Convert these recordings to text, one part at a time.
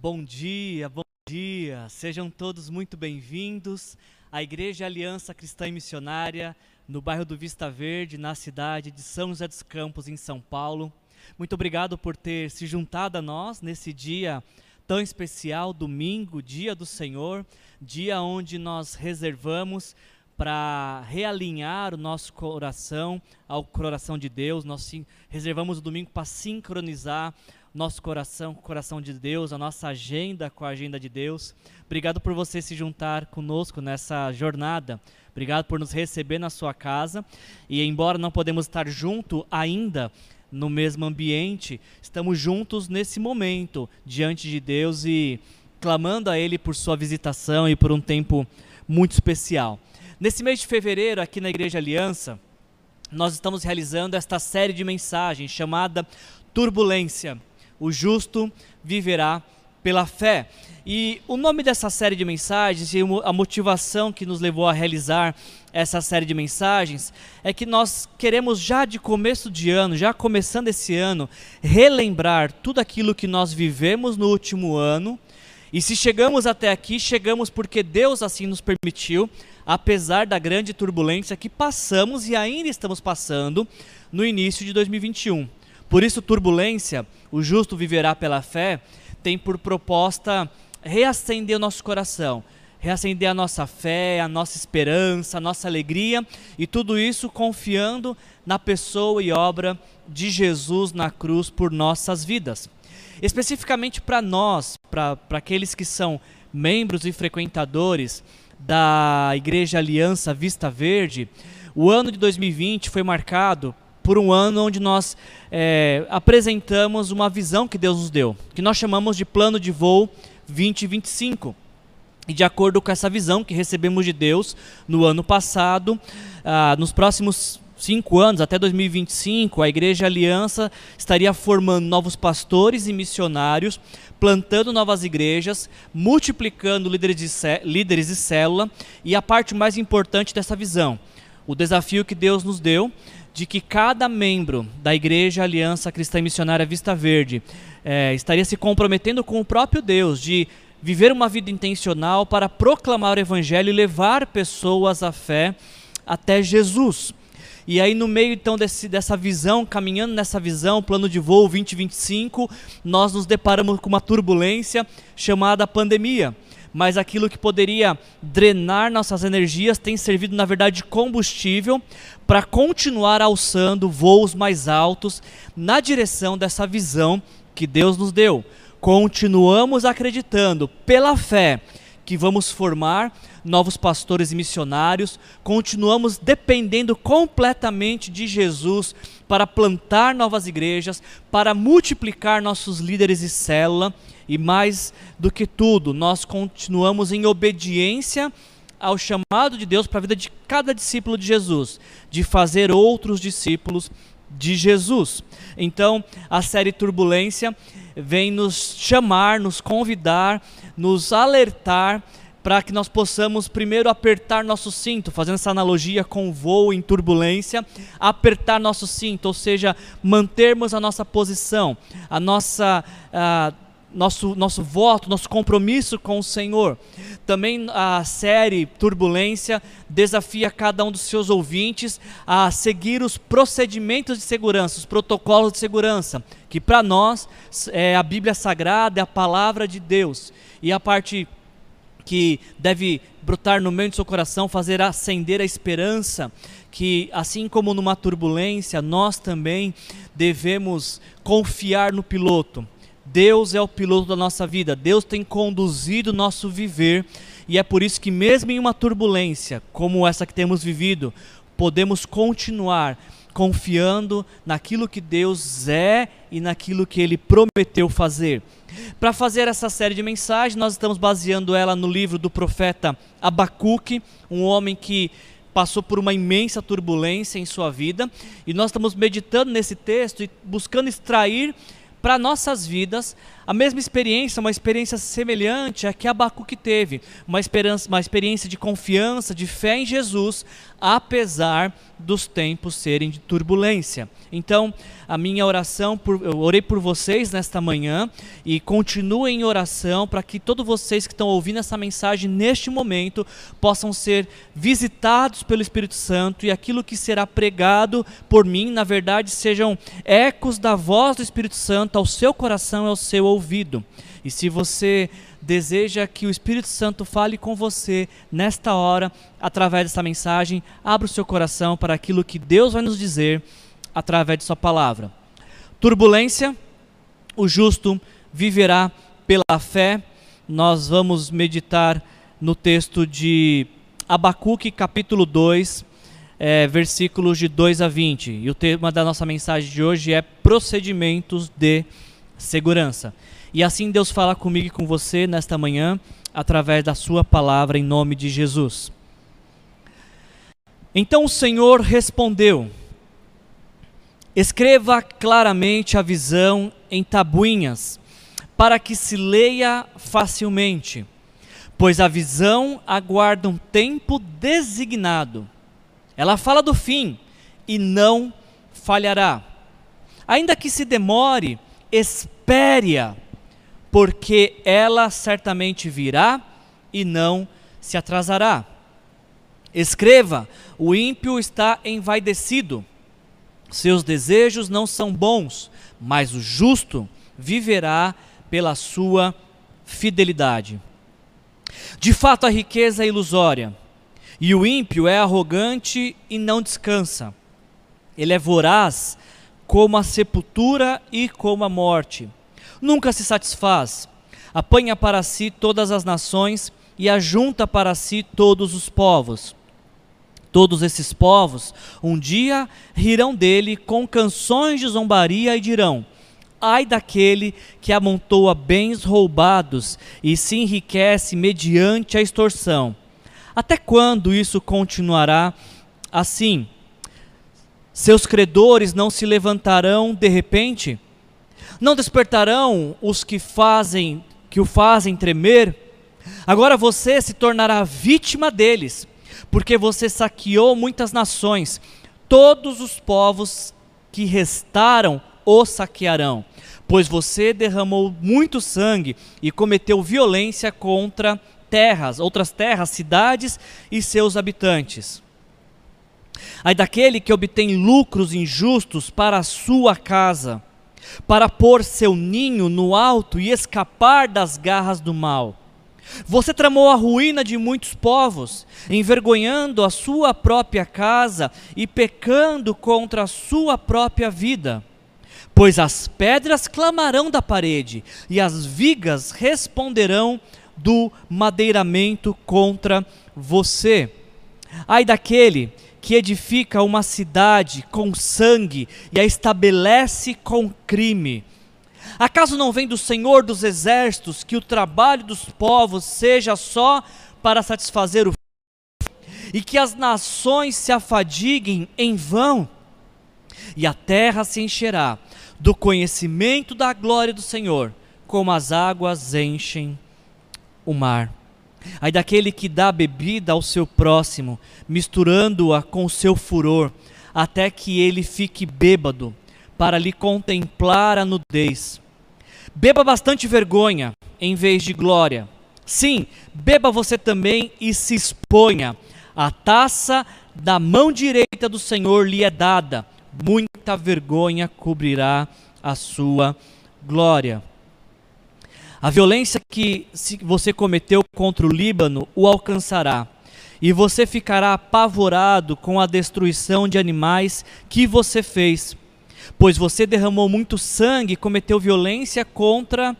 Bom dia, bom dia. Sejam todos muito bem-vindos à Igreja Aliança Cristã e Missionária, no bairro do Vista Verde, na cidade de São José dos Campos, em São Paulo. Muito obrigado por ter se juntado a nós nesse dia tão especial, domingo, dia do Senhor, dia onde nós reservamos para realinhar o nosso coração ao coração de Deus. Nós reservamos o domingo para sincronizar nosso coração com o coração de Deus, a nossa agenda com a agenda de Deus. Obrigado por você se juntar conosco nessa jornada. Obrigado por nos receber na sua casa. E embora não podemos estar junto ainda no mesmo ambiente, estamos juntos nesse momento diante de Deus e clamando a ele por sua visitação e por um tempo muito especial. Nesse mês de fevereiro, aqui na Igreja Aliança, nós estamos realizando esta série de mensagens chamada Turbulência o justo viverá pela fé. E o nome dessa série de mensagens e a motivação que nos levou a realizar essa série de mensagens é que nós queremos já de começo de ano, já começando esse ano, relembrar tudo aquilo que nós vivemos no último ano. E se chegamos até aqui, chegamos porque Deus assim nos permitiu, apesar da grande turbulência que passamos e ainda estamos passando no início de 2021. Por isso, turbulência, o justo viverá pela fé, tem por proposta reacender o nosso coração, reacender a nossa fé, a nossa esperança, a nossa alegria e tudo isso confiando na pessoa e obra de Jesus na cruz por nossas vidas. Especificamente para nós, para aqueles que são membros e frequentadores da Igreja Aliança Vista Verde, o ano de 2020 foi marcado por um ano onde nós é, apresentamos uma visão que Deus nos deu, que nós chamamos de Plano de Voo 2025. E de acordo com essa visão que recebemos de Deus no ano passado, ah, nos próximos cinco anos, até 2025, a Igreja Aliança estaria formando novos pastores e missionários, plantando novas igrejas, multiplicando líderes de, líderes de célula e a parte mais importante dessa visão, o desafio que Deus nos deu de que cada membro da Igreja Aliança Cristã e Missionária Vista Verde é, estaria se comprometendo com o próprio Deus, de viver uma vida intencional para proclamar o Evangelho e levar pessoas à fé até Jesus. E aí, no meio então desse, dessa visão, caminhando nessa visão, plano de voo 2025, nós nos deparamos com uma turbulência chamada pandemia mas aquilo que poderia drenar nossas energias tem servido, na verdade, de combustível para continuar alçando voos mais altos na direção dessa visão que Deus nos deu. Continuamos acreditando, pela fé, que vamos formar novos pastores e missionários, continuamos dependendo completamente de Jesus para plantar novas igrejas, para multiplicar nossos líderes e célula e mais do que tudo, nós continuamos em obediência ao chamado de Deus para a vida de cada discípulo de Jesus, de fazer outros discípulos de Jesus. Então, a série Turbulência vem nos chamar, nos convidar, nos alertar para que nós possamos primeiro apertar nosso cinto, fazendo essa analogia com voo em turbulência, apertar nosso cinto, ou seja, mantermos a nossa posição, a nossa uh, nosso, nosso voto, nosso compromisso com o Senhor. Também a série Turbulência desafia cada um dos seus ouvintes a seguir os procedimentos de segurança, os protocolos de segurança, que para nós é a Bíblia Sagrada, é a palavra de Deus. E a parte que deve brotar no meio do seu coração, fazer acender a esperança, que assim como numa turbulência, nós também devemos confiar no piloto Deus é o piloto da nossa vida, Deus tem conduzido o nosso viver, e é por isso que, mesmo em uma turbulência como essa que temos vivido, podemos continuar confiando naquilo que Deus é e naquilo que Ele prometeu fazer. Para fazer essa série de mensagens, nós estamos baseando ela no livro do profeta Abacuque, um homem que passou por uma imensa turbulência em sua vida, e nós estamos meditando nesse texto e buscando extrair para nossas vidas a mesma experiência, uma experiência semelhante à que Abacuque teve, uma, esperança, uma experiência de confiança, de fé em Jesus, apesar dos tempos serem de turbulência. Então, a minha oração, por, eu orei por vocês nesta manhã e continuem em oração para que todos vocês que estão ouvindo essa mensagem neste momento possam ser visitados pelo Espírito Santo e aquilo que será pregado por mim, na verdade, sejam ecos da voz do Espírito Santo ao seu coração e ao seu ouvido. E se você deseja que o Espírito Santo fale com você nesta hora, através dessa mensagem, abra o seu coração para aquilo que Deus vai nos dizer através de Sua palavra. Turbulência, o justo viverá pela fé. Nós vamos meditar no texto de Abacuque, capítulo 2, é, versículos de 2 a 20. E o tema da nossa mensagem de hoje é procedimentos de segurança. E assim Deus fala comigo e com você nesta manhã, através da Sua palavra, em nome de Jesus. Então o Senhor respondeu: Escreva claramente a visão em tabuinhas, para que se leia facilmente, pois a visão aguarda um tempo designado. Ela fala do fim e não falhará. Ainda que se demore, espere-a porque ela certamente virá e não se atrasará. Escreva: o ímpio está envaidecido, seus desejos não são bons, mas o justo viverá pela sua fidelidade. De fato, a riqueza é ilusória, e o ímpio é arrogante e não descansa. Ele é voraz como a sepultura e como a morte nunca se satisfaz, apanha para si todas as nações e ajunta para si todos os povos. Todos esses povos um dia rirão dele com canções de zombaria e dirão: Ai daquele que amontoa bens roubados e se enriquece mediante a extorsão. Até quando isso continuará assim? Seus credores não se levantarão de repente? Não despertarão os que fazem, que o fazem tremer? Agora você se tornará vítima deles, porque você saqueou muitas nações. Todos os povos que restaram o saquearão, pois você derramou muito sangue e cometeu violência contra terras, outras terras, cidades e seus habitantes. Ai daquele que obtém lucros injustos para a sua casa para pôr seu ninho no alto e escapar das garras do mal. Você tramou a ruína de muitos povos, envergonhando a sua própria casa e pecando contra a sua própria vida. Pois as pedras clamarão da parede e as vigas responderão do madeiramento contra você. Ai daquele que edifica uma cidade com sangue e a estabelece com crime. Acaso não vem do Senhor dos exércitos que o trabalho dos povos seja só para satisfazer o e que as nações se afadiguem em vão? E a terra se encherá do conhecimento da glória do Senhor, como as águas enchem o mar. Aí daquele que dá bebida ao seu próximo, misturando-a com seu furor, até que ele fique bêbado, para lhe contemplar a nudez. Beba bastante vergonha, em vez de glória. Sim, beba você também e se exponha. A taça da mão direita do Senhor lhe é dada, muita vergonha cobrirá a sua glória. A violência que você cometeu contra o Líbano o alcançará, e você ficará apavorado com a destruição de animais que você fez, pois você derramou muito sangue e cometeu violência contra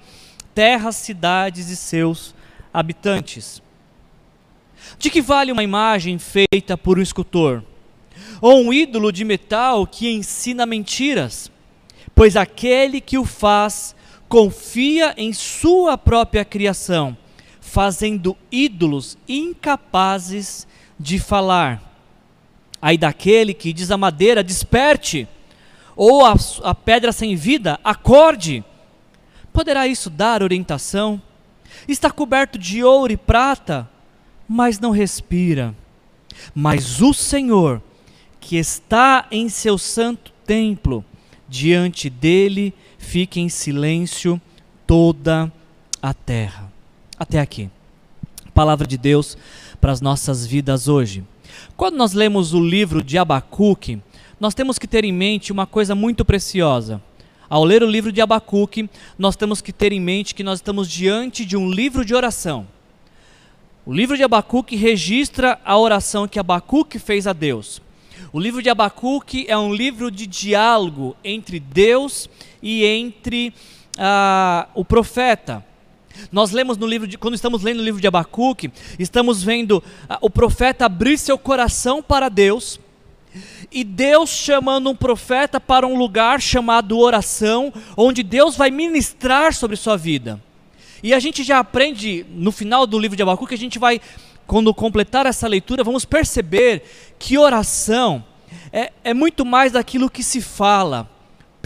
terras, cidades e seus habitantes. De que vale uma imagem feita por um escultor? Ou um ídolo de metal que ensina mentiras? Pois aquele que o faz confia em sua própria criação, fazendo ídolos incapazes de falar. Aí daquele que diz a madeira, desperte, ou a, a pedra sem vida, acorde. Poderá isso dar orientação? Está coberto de ouro e prata, mas não respira. Mas o Senhor, que está em seu santo templo, diante dele fique em silêncio toda a terra. Até aqui. Palavra de Deus para as nossas vidas hoje. Quando nós lemos o livro de Abacuque, nós temos que ter em mente uma coisa muito preciosa. Ao ler o livro de Abacuque, nós temos que ter em mente que nós estamos diante de um livro de oração. O livro de Abacuque registra a oração que Abacuque fez a Deus. O livro de Abacuque é um livro de diálogo entre Deus e entre uh, o profeta. Nós lemos no livro de, quando estamos lendo o livro de Abacuque, estamos vendo uh, o profeta abrir seu coração para Deus e Deus chamando um profeta para um lugar chamado oração, onde Deus vai ministrar sobre sua vida. E a gente já aprende no final do livro de Abacuque, a gente vai, quando completar essa leitura, vamos perceber que oração é, é muito mais daquilo que se fala.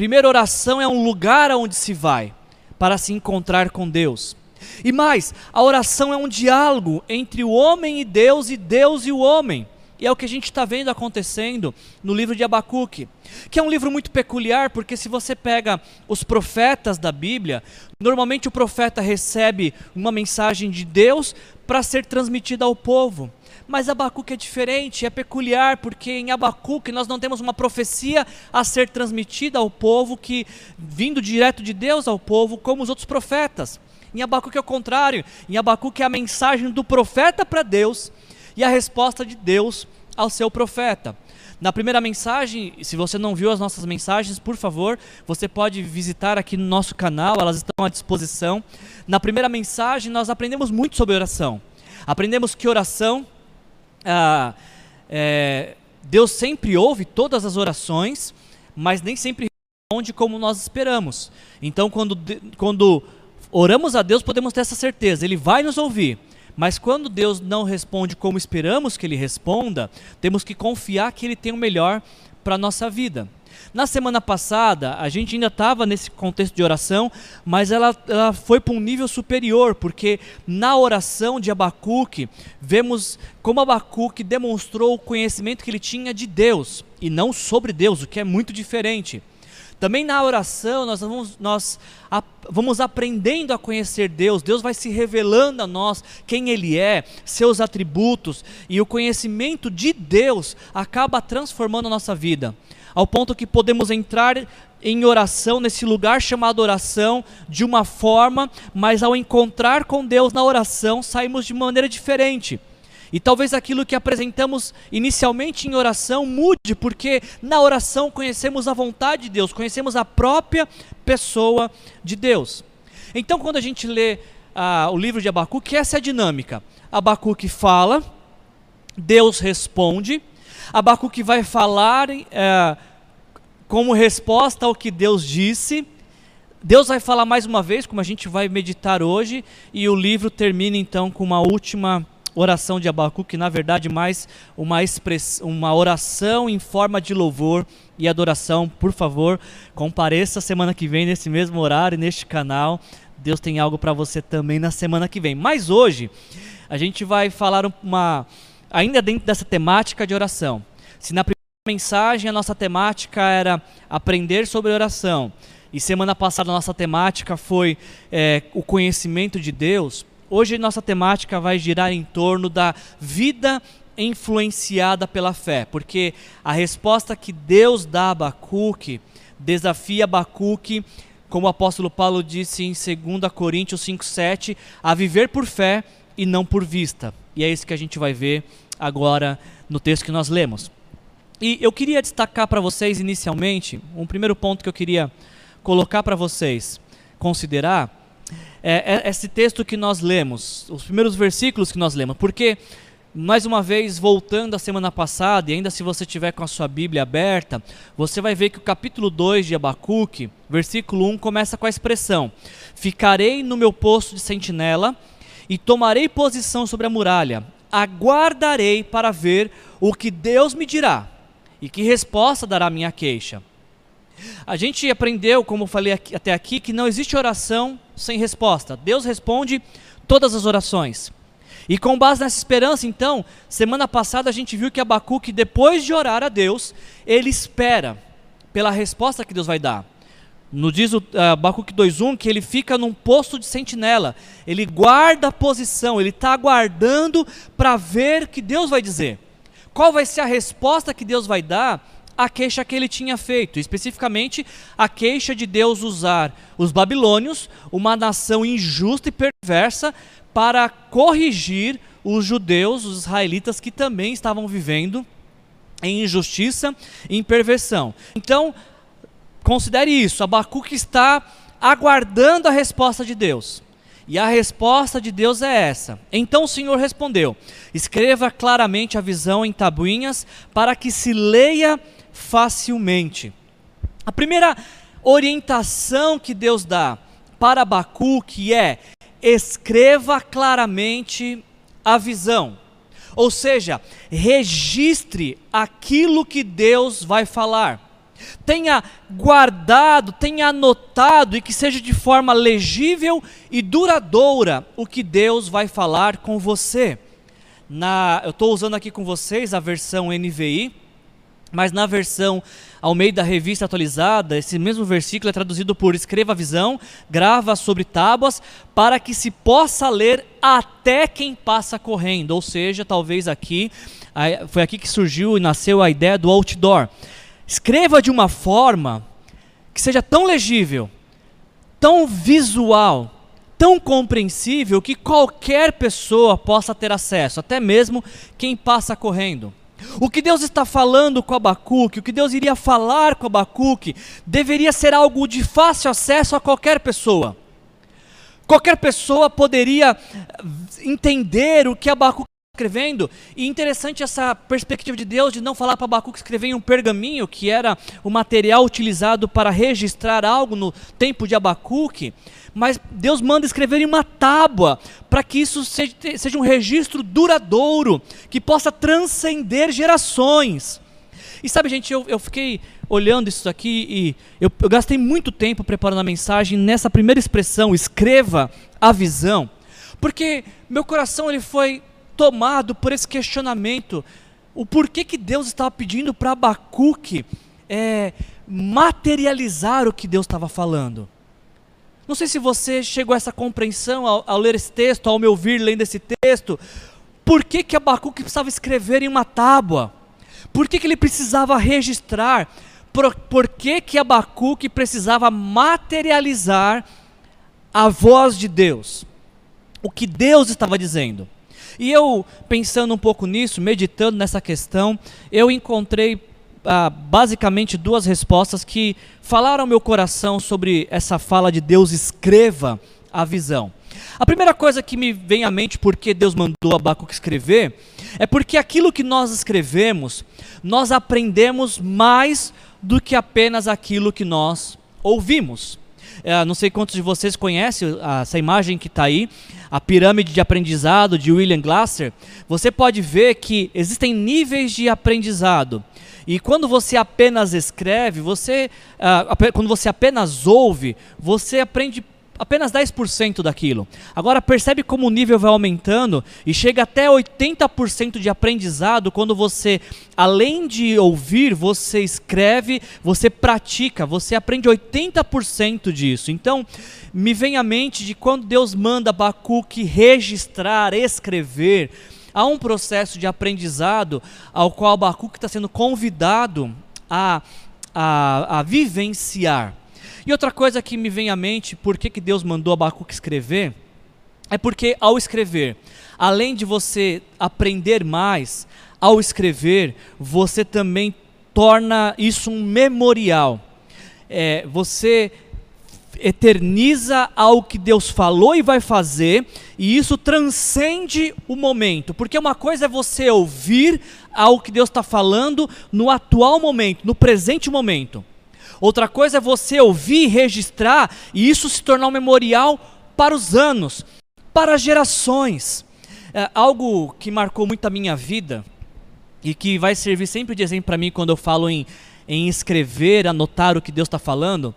Primeiro, oração é um lugar aonde se vai para se encontrar com Deus. E mais, a oração é um diálogo entre o homem e Deus e Deus e o homem. E é o que a gente está vendo acontecendo no livro de Abacuque, que é um livro muito peculiar, porque se você pega os profetas da Bíblia, normalmente o profeta recebe uma mensagem de Deus para ser transmitida ao povo. Mas Abacuque é diferente, é peculiar, porque em Abacuque nós não temos uma profecia a ser transmitida ao povo, que vindo direto de Deus ao povo, como os outros profetas. Em Abacuque é o contrário, em Abacuque é a mensagem do profeta para Deus e a resposta de Deus ao seu profeta. Na primeira mensagem, se você não viu as nossas mensagens, por favor, você pode visitar aqui no nosso canal, elas estão à disposição. Na primeira mensagem, nós aprendemos muito sobre oração. Aprendemos que oração, ah, é, Deus sempre ouve todas as orações, mas nem sempre responde como nós esperamos. Então, quando, quando oramos a Deus, podemos ter essa certeza, Ele vai nos ouvir mas quando Deus não responde como esperamos que Ele responda, temos que confiar que Ele tem o melhor para a nossa vida. Na semana passada, a gente ainda estava nesse contexto de oração, mas ela, ela foi para um nível superior, porque na oração de Abacuque, vemos como Abacuque demonstrou o conhecimento que ele tinha de Deus, e não sobre Deus, o que é muito diferente. Também na oração nós vamos, nós vamos aprendendo a conhecer Deus, Deus vai se revelando a nós quem Ele é, seus atributos, e o conhecimento de Deus acaba transformando a nossa vida, ao ponto que podemos entrar em oração, nesse lugar chamado oração, de uma forma, mas ao encontrar com Deus na oração, saímos de maneira diferente. E talvez aquilo que apresentamos inicialmente em oração mude, porque na oração conhecemos a vontade de Deus, conhecemos a própria pessoa de Deus. Então, quando a gente lê ah, o livro de Abacuque, essa é a dinâmica. Abacuque fala, Deus responde, Abacuque vai falar eh, como resposta ao que Deus disse, Deus vai falar mais uma vez, como a gente vai meditar hoje, e o livro termina então com uma última oração de Abacuque, na verdade, mais uma, express, uma oração em forma de louvor e adoração. Por favor, compareça semana que vem nesse mesmo horário, neste canal. Deus tem algo para você também na semana que vem. Mas hoje, a gente vai falar uma. Ainda dentro dessa temática de oração. Se na primeira mensagem a nossa temática era aprender sobre oração, e semana passada a nossa temática foi é, o conhecimento de Deus Hoje nossa temática vai girar em torno da vida influenciada pela fé, porque a resposta que Deus dá a Abacuque desafia Abacuque, como o apóstolo Paulo disse em 2 Coríntios 5,7, a viver por fé e não por vista. E é isso que a gente vai ver agora no texto que nós lemos. E eu queria destacar para vocês inicialmente, um primeiro ponto que eu queria colocar para vocês considerar é, é esse texto que nós lemos, os primeiros versículos que nós lemos, porque, mais uma vez, voltando à semana passada, e ainda se você tiver com a sua Bíblia aberta, você vai ver que o capítulo 2 de Abacuque, versículo 1, começa com a expressão: Ficarei no meu posto de sentinela e tomarei posição sobre a muralha, aguardarei para ver o que Deus me dirá e que resposta dará a minha queixa. A gente aprendeu, como falei aqui, até aqui, que não existe oração sem resposta. Deus responde todas as orações. E com base nessa esperança, então, semana passada a gente viu que Abacuque, depois de orar a Deus, ele espera pela resposta que Deus vai dar. No diz o uh, Abacuque 2.1 que ele fica num posto de sentinela, ele guarda a posição, ele está aguardando para ver o que Deus vai dizer. Qual vai ser a resposta que Deus vai dar à queixa que ele tinha feito, especificamente a queixa de Deus usar os babilônios, uma nação injusta e perversa, para corrigir os judeus, os israelitas que também estavam vivendo em injustiça e em perversão. Então, considere isso: Abacuque está aguardando a resposta de Deus. E a resposta de Deus é essa. Então o Senhor respondeu: Escreva claramente a visão em tabuinhas para que se leia facilmente. A primeira orientação que Deus dá para Abacuque é: escreva claramente a visão. Ou seja, registre aquilo que Deus vai falar. Tenha guardado, tenha anotado e que seja de forma legível e duradoura o que Deus vai falar com você. Na, eu estou usando aqui com vocês a versão NVI, mas na versão ao meio da revista atualizada, esse mesmo versículo é traduzido por escreva a visão, grava sobre tábuas, para que se possa ler até quem passa correndo. Ou seja, talvez aqui, foi aqui que surgiu e nasceu a ideia do outdoor. Escreva de uma forma que seja tão legível, tão visual, tão compreensível que qualquer pessoa possa ter acesso, até mesmo quem passa correndo. O que Deus está falando com Abacuque, o que Deus iria falar com Abacuque, deveria ser algo de fácil acesso a qualquer pessoa. Qualquer pessoa poderia entender o que Abacuque escrevendo. E interessante essa perspectiva de Deus de não falar para Abacuque escrever em um pergaminho, que era o material utilizado para registrar algo no tempo de Abacuque mas Deus manda escrever em uma tábua, para que isso seja, seja, um registro duradouro, que possa transcender gerações. E sabe, gente, eu, eu fiquei olhando isso aqui e eu, eu gastei muito tempo preparando a mensagem nessa primeira expressão, escreva a visão, porque meu coração ele foi tomado por esse questionamento, o porquê que Deus estava pedindo para Abacuque é, materializar o que Deus estava falando. Não sei se você chegou a essa compreensão ao, ao ler esse texto, ao me ouvir lendo esse texto. Por que, que Abacuque precisava escrever em uma tábua? Por que, que ele precisava registrar? Por, por que, que Abacuque precisava materializar a voz de Deus? O que Deus estava dizendo? E eu, pensando um pouco nisso, meditando nessa questão, eu encontrei ah, basicamente duas respostas que falaram ao meu coração sobre essa fala de Deus escreva a visão. A primeira coisa que me vem à mente porque Deus mandou Abacuque escrever é porque aquilo que nós escrevemos, nós aprendemos mais do que apenas aquilo que nós ouvimos. É, não sei quantos de vocês conhecem essa imagem que está aí, a pirâmide de aprendizado de William Glasser. Você pode ver que existem níveis de aprendizado. E quando você apenas escreve, você, uh, quando você apenas ouve, você aprende apenas 10% daquilo. Agora percebe como o nível vai aumentando e chega até 80% de aprendizado quando você, além de ouvir, você escreve, você pratica, você aprende 80% disso. Então, me vem à mente de quando Deus manda Abacuque registrar, escrever, há um processo de aprendizado ao qual Abacuque está sendo convidado a, a, a vivenciar. E outra coisa que me vem à mente, por que, que Deus mandou Abacuque escrever, é porque ao escrever, além de você aprender mais, ao escrever, você também torna isso um memorial. É, você eterniza ao que Deus falou e vai fazer, e isso transcende o momento, porque uma coisa é você ouvir ao que Deus está falando no atual momento, no presente momento. Outra coisa é você ouvir, registrar, e isso se tornar um memorial para os anos, para as gerações. É algo que marcou muito a minha vida e que vai servir sempre de exemplo para mim quando eu falo em, em escrever, anotar o que Deus está falando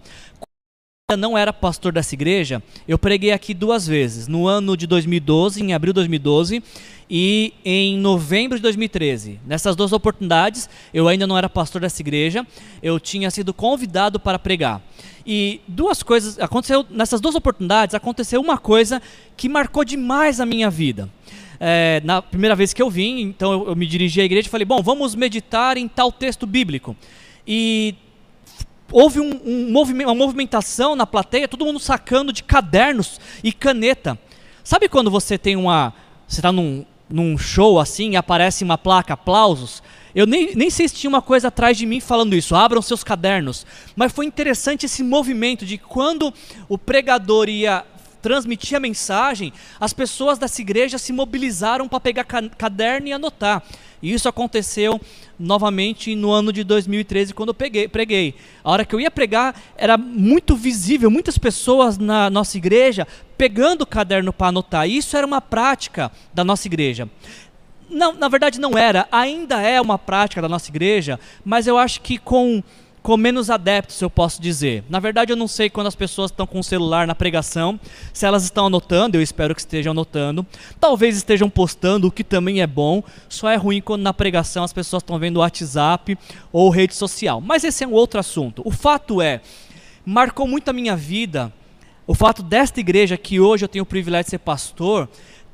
não era pastor dessa igreja, eu preguei aqui duas vezes, no ano de 2012, em abril de 2012, e em novembro de 2013. Nessas duas oportunidades, eu ainda não era pastor dessa igreja, eu tinha sido convidado para pregar. E duas coisas aconteceu nessas duas oportunidades, aconteceu uma coisa que marcou demais a minha vida. É, na primeira vez que eu vim, então eu, eu me dirigi à igreja e falei: bom, vamos meditar em tal texto bíblico. E houve um, um movimento, uma movimentação na plateia, todo mundo sacando de cadernos e caneta. Sabe quando você tem uma. Você está num, num show assim e aparece uma placa, aplausos? Eu nem, nem sei se tinha uma coisa atrás de mim falando isso, abram seus cadernos. Mas foi interessante esse movimento de quando o pregador ia transmitir a mensagem, as pessoas dessa igreja se mobilizaram para pegar caderno e anotar. E isso aconteceu novamente no ano de 2013, quando eu peguei, preguei. A hora que eu ia pregar, era muito visível, muitas pessoas na nossa igreja pegando o caderno para anotar. E isso era uma prática da nossa igreja. Não, na verdade não era, ainda é uma prática da nossa igreja, mas eu acho que com, com menos adeptos, eu posso dizer. Na verdade, eu não sei quando as pessoas estão com o celular na pregação, se elas estão anotando, eu espero que estejam anotando. Talvez estejam postando, o que também é bom, só é ruim quando na pregação as pessoas estão vendo WhatsApp ou rede social. Mas esse é um outro assunto. O fato é, marcou muito a minha vida o fato desta igreja, que hoje eu tenho o privilégio de ser pastor,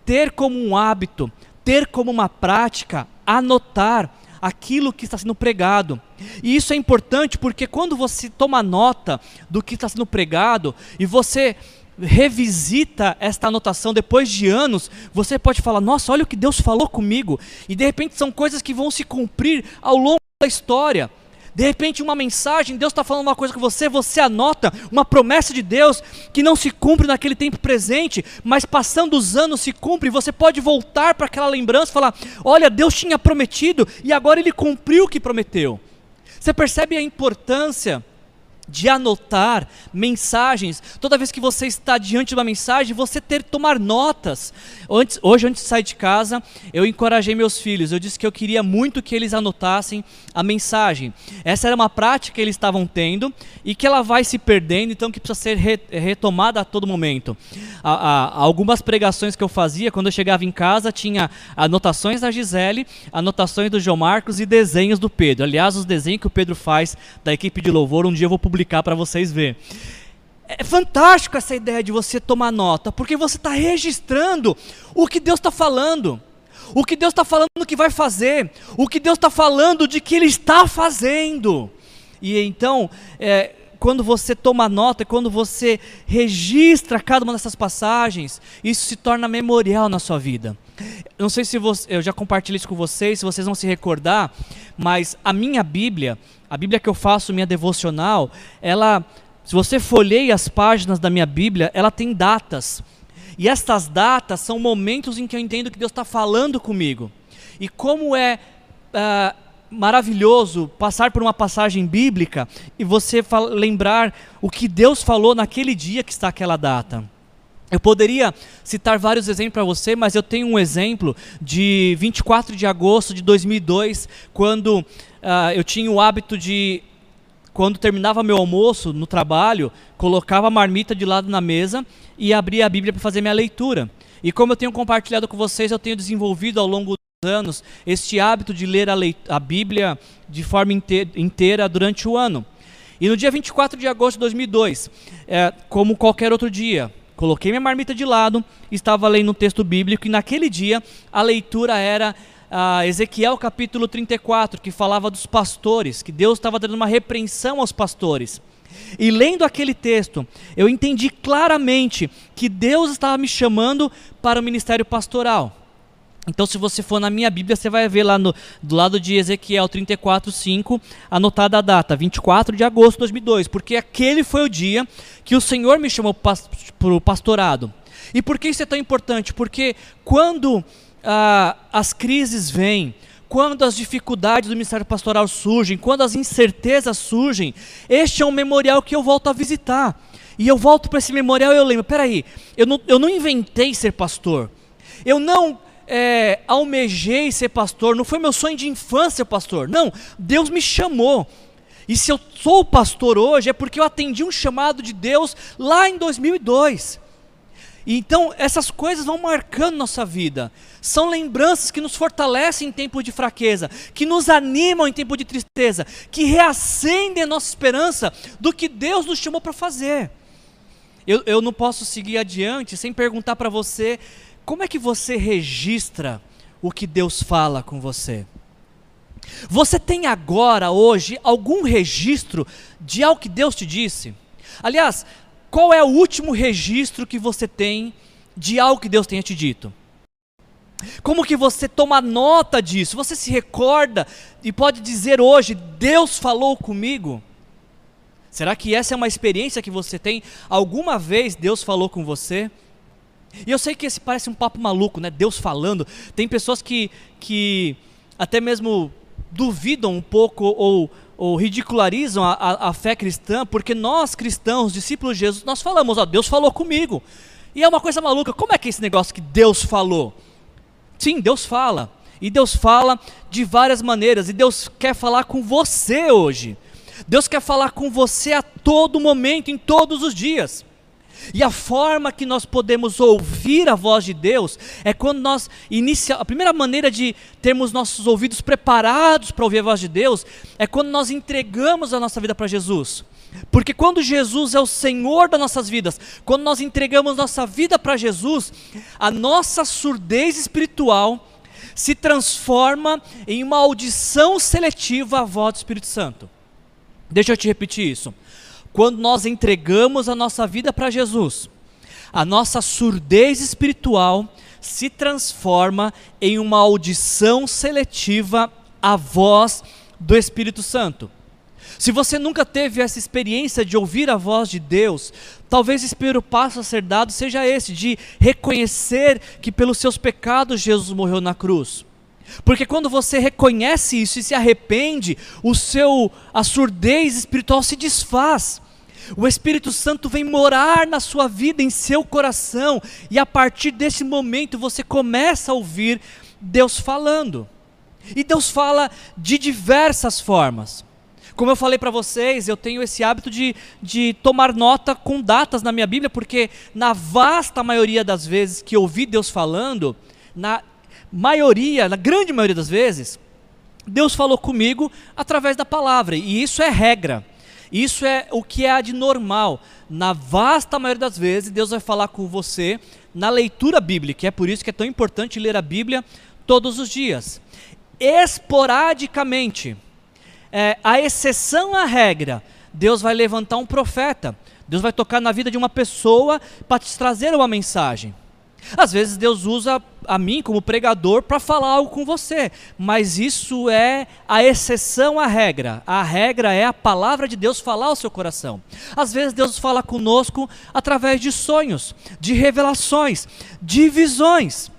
ter como um hábito ter como uma prática anotar aquilo que está sendo pregado. E isso é importante porque quando você toma nota do que está sendo pregado e você revisita esta anotação depois de anos, você pode falar: Nossa, olha o que Deus falou comigo. E de repente são coisas que vão se cumprir ao longo da história. De repente, uma mensagem, Deus está falando uma coisa com você, você anota uma promessa de Deus que não se cumpre naquele tempo presente, mas passando os anos se cumpre. Você pode voltar para aquela lembrança e falar: Olha, Deus tinha prometido e agora ele cumpriu o que prometeu. Você percebe a importância de anotar mensagens. Toda vez que você está diante de uma mensagem, você ter tomar notas. Antes, hoje, antes de sair de casa, eu encorajei meus filhos. Eu disse que eu queria muito que eles anotassem a mensagem. Essa era uma prática que eles estavam tendo e que ela vai se perdendo, então que precisa ser re, retomada a todo momento. A, a, algumas pregações que eu fazia, quando eu chegava em casa, tinha anotações da Gisele, anotações do João Marcos e desenhos do Pedro. Aliás, os desenhos que o Pedro faz da equipe de louvor, um dia eu vou publicar publicar para vocês verem. É fantástico essa ideia de você tomar nota, porque você está registrando o que Deus está falando, o que Deus está falando que vai fazer, o que Deus está falando de que Ele está fazendo. E então, é, quando você toma nota, quando você registra cada uma dessas passagens, isso se torna memorial na sua vida. Não sei se você, eu já compartilhei isso com vocês, se vocês vão se recordar, mas a minha Bíblia, a Bíblia que eu faço, minha devocional, ela, se você folheia as páginas da minha Bíblia, ela tem datas. E estas datas são momentos em que eu entendo que Deus está falando comigo. E como é uh, maravilhoso passar por uma passagem bíblica e você lembrar o que Deus falou naquele dia que está aquela data. Eu poderia citar vários exemplos para você, mas eu tenho um exemplo de 24 de agosto de 2002, quando uh, eu tinha o hábito de, quando terminava meu almoço no trabalho, colocava a marmita de lado na mesa e abria a Bíblia para fazer minha leitura. E como eu tenho compartilhado com vocês, eu tenho desenvolvido ao longo dos anos este hábito de ler a, a Bíblia de forma inteira durante o ano. E no dia 24 de agosto de 2002, é, como qualquer outro dia, Coloquei minha marmita de lado, estava lendo um texto bíblico e naquele dia a leitura era ah, Ezequiel capítulo 34, que falava dos pastores, que Deus estava dando uma repreensão aos pastores. E lendo aquele texto, eu entendi claramente que Deus estava me chamando para o ministério pastoral. Então, se você for na minha Bíblia, você vai ver lá no, do lado de Ezequiel 34, 5, anotada a data, 24 de agosto de 2002, porque aquele foi o dia que o Senhor me chamou para o pastorado. E por que isso é tão importante? Porque quando ah, as crises vêm, quando as dificuldades do ministério pastoral surgem, quando as incertezas surgem, este é um memorial que eu volto a visitar. E eu volto para esse memorial e eu lembro: peraí, eu não, eu não inventei ser pastor. Eu não é, almejei ser pastor, não foi meu sonho de infância, pastor. Não, Deus me chamou. E se eu sou pastor hoje é porque eu atendi um chamado de Deus lá em 2002. Então, essas coisas vão marcando nossa vida. São lembranças que nos fortalecem em tempo de fraqueza, que nos animam em tempo de tristeza, que reacendem a nossa esperança do que Deus nos chamou para fazer. Eu, eu não posso seguir adiante sem perguntar para você como é que você registra o que Deus fala com você. Você tem agora, hoje, algum registro de algo que Deus te disse? Aliás, qual é o último registro que você tem de algo que Deus tenha te dito? Como que você toma nota disso? Você se recorda e pode dizer hoje: Deus falou comigo? Será que essa é uma experiência que você tem? Alguma vez Deus falou com você? E eu sei que esse parece um papo maluco, né? Deus falando. Tem pessoas que, que até mesmo duvidam um pouco ou ou ridicularizam a, a, a, fé cristã, porque nós cristãos, discípulos de Jesus, nós falamos, ó, Deus falou comigo. E é uma coisa maluca, como é que é esse negócio que Deus falou? Sim, Deus fala. E Deus fala de várias maneiras, e Deus quer falar com você hoje. Deus quer falar com você a todo momento, em todos os dias. E a forma que nós podemos ouvir a voz de Deus é quando nós iniciamos. A primeira maneira de termos nossos ouvidos preparados para ouvir a voz de Deus é quando nós entregamos a nossa vida para Jesus. Porque quando Jesus é o Senhor das nossas vidas, quando nós entregamos nossa vida para Jesus, a nossa surdez espiritual se transforma em uma audição seletiva à voz do Espírito Santo. Deixa eu te repetir isso quando nós entregamos a nossa vida para Jesus, a nossa surdez espiritual se transforma em uma audição seletiva à voz do Espírito Santo. Se você nunca teve essa experiência de ouvir a voz de Deus, talvez o primeiro passo a ser dado seja esse, de reconhecer que pelos seus pecados Jesus morreu na cruz. Porque quando você reconhece isso e se arrepende, o seu a surdez espiritual se desfaz. O Espírito Santo vem morar na sua vida, em seu coração, e a partir desse momento você começa a ouvir Deus falando. E Deus fala de diversas formas. Como eu falei para vocês, eu tenho esse hábito de, de tomar nota com datas na minha Bíblia, porque na vasta maioria das vezes que ouvi Deus falando, na maioria, na grande maioria das vezes, Deus falou comigo através da palavra, e isso é regra. Isso é o que é de normal. Na vasta maioria das vezes, Deus vai falar com você na leitura bíblica. É por isso que é tão importante ler a Bíblia todos os dias. Esporadicamente, é, a exceção à regra, Deus vai levantar um profeta. Deus vai tocar na vida de uma pessoa para te trazer uma mensagem. Às vezes Deus usa a mim como pregador para falar algo com você, mas isso é a exceção à regra. A regra é a palavra de Deus falar ao seu coração. Às vezes Deus fala conosco através de sonhos, de revelações, de visões.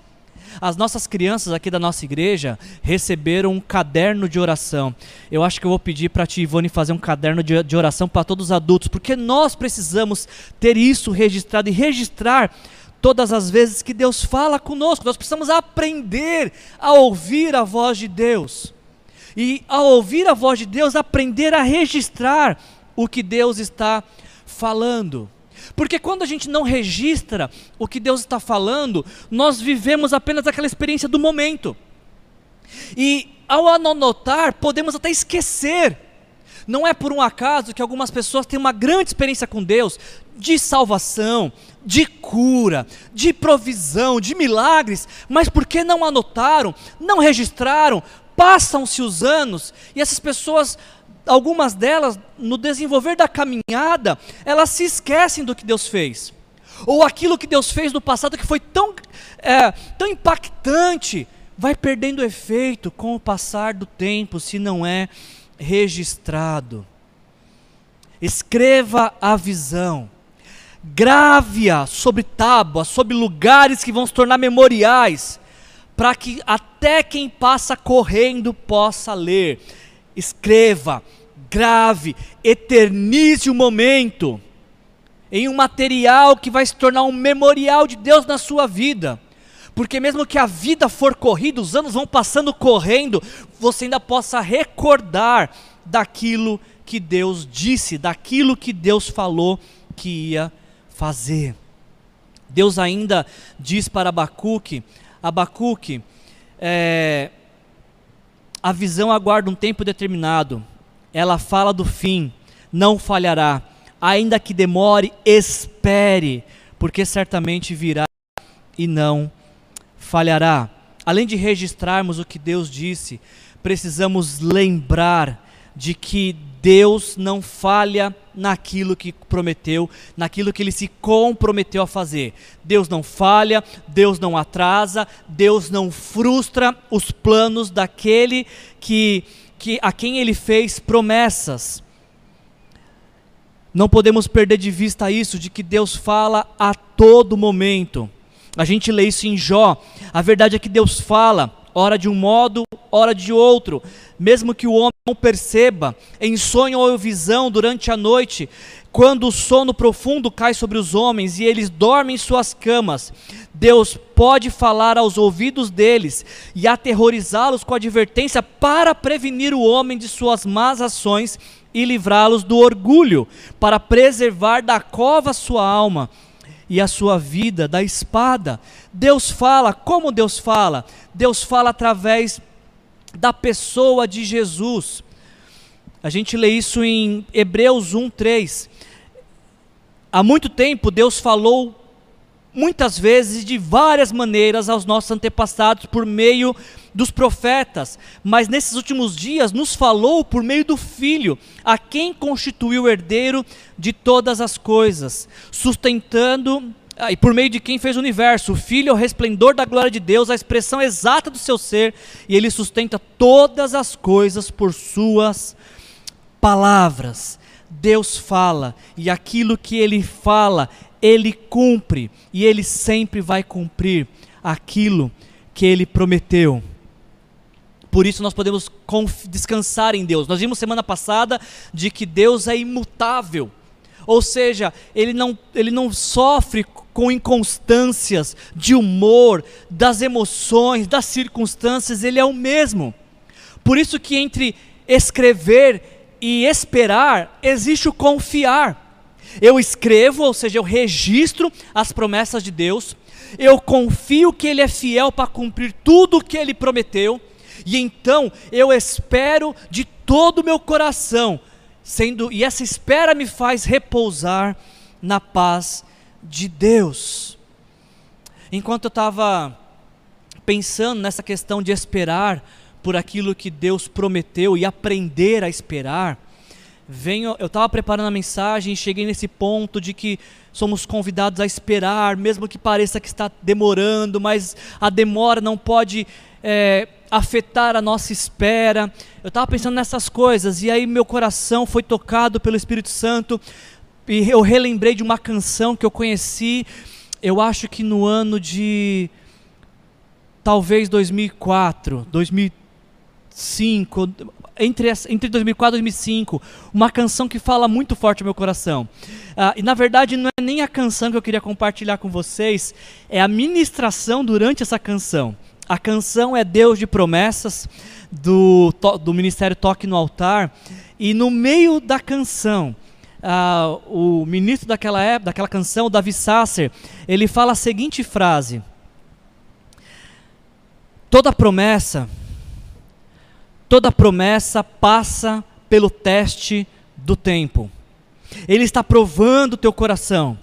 As nossas crianças aqui da nossa igreja receberam um caderno de oração. Eu acho que eu vou pedir para a tia Ivone fazer um caderno de, de oração para todos os adultos, porque nós precisamos ter isso registrado e registrar todas as vezes que Deus fala conosco. Nós precisamos aprender a ouvir a voz de Deus. E ao ouvir a voz de Deus, aprender a registrar o que Deus está falando. Porque quando a gente não registra o que Deus está falando, nós vivemos apenas aquela experiência do momento. E ao anotar, podemos até esquecer. Não é por um acaso que algumas pessoas têm uma grande experiência com Deus, de salvação, de cura, de provisão, de milagres, mas porque não anotaram, não registraram, passam-se os anos e essas pessoas, algumas delas, no desenvolver da caminhada, elas se esquecem do que Deus fez, ou aquilo que Deus fez no passado que foi tão, é, tão impactante, vai perdendo efeito com o passar do tempo, se não é registrado. Escreva a visão grave-a sobre tábuas, sobre lugares que vão se tornar memoriais, para que até quem passa correndo possa ler. Escreva, grave, eternize o momento em um material que vai se tornar um memorial de Deus na sua vida. Porque mesmo que a vida for corrida, os anos vão passando correndo, você ainda possa recordar daquilo que Deus disse, daquilo que Deus falou que ia fazer. Deus ainda diz para Abacuque: Abacuque, é, a visão aguarda um tempo determinado, ela fala do fim, não falhará, ainda que demore, espere, porque certamente virá e não falhará. Além de registrarmos o que Deus disse, precisamos lembrar de que Deus não falha naquilo que prometeu, naquilo que ele se comprometeu a fazer. Deus não falha, Deus não atrasa, Deus não frustra os planos daquele que, que a quem ele fez promessas. Não podemos perder de vista isso, de que Deus fala a todo momento. A gente lê isso em Jó. A verdade é que Deus fala, ora de um modo, ora de outro. Mesmo que o homem não perceba, em sonho ou visão durante a noite, quando o sono profundo cai sobre os homens e eles dormem em suas camas, Deus pode falar aos ouvidos deles e aterrorizá-los com advertência para prevenir o homem de suas más ações e livrá-los do orgulho, para preservar da cova sua alma e a sua vida da espada. Deus fala, como Deus fala? Deus fala através da pessoa de Jesus. A gente lê isso em Hebreus 1:3. Há muito tempo Deus falou muitas vezes de várias maneiras aos nossos antepassados por meio dos profetas, mas nesses últimos dias nos falou por meio do Filho, a quem constituiu o herdeiro de todas as coisas, sustentando ah, e por meio de quem fez o universo. O Filho é o resplendor da glória de Deus, a expressão exata do seu ser, e ele sustenta todas as coisas por suas palavras. Deus fala, e aquilo que ele fala, ele cumpre, e ele sempre vai cumprir aquilo que ele prometeu. Por isso nós podemos descansar em Deus. Nós vimos semana passada de que Deus é imutável. Ou seja, ele não, ele não sofre com inconstâncias de humor, das emoções, das circunstâncias, ele é o mesmo. Por isso que entre escrever e esperar existe o confiar. Eu escrevo, ou seja, eu registro as promessas de Deus, eu confio que Ele é fiel para cumprir tudo o que Ele prometeu, e então eu espero de todo o meu coração, sendo e essa espera me faz repousar na paz de Deus. Enquanto eu estava pensando nessa questão de esperar por aquilo que Deus prometeu e aprender a esperar, venho, eu estava preparando a mensagem cheguei nesse ponto de que somos convidados a esperar, mesmo que pareça que está demorando, mas a demora não pode é, afetar a nossa espera. Eu estava pensando nessas coisas e aí meu coração foi tocado pelo Espírito Santo e eu relembrei de uma canção que eu conheci, eu acho que no ano de talvez 2004, 2005, entre, entre 2004 e 2005, uma canção que fala muito forte ao meu coração. Ah, e na verdade não é nem a canção que eu queria compartilhar com vocês, é a ministração durante essa canção. A canção é Deus de Promessas, do, do Ministério Toque no Altar, e no meio da canção, uh, o ministro daquela época, daquela canção, Davi Sasser, ele fala a seguinte frase: Toda promessa, toda promessa passa pelo teste do tempo. Ele está provando o teu coração.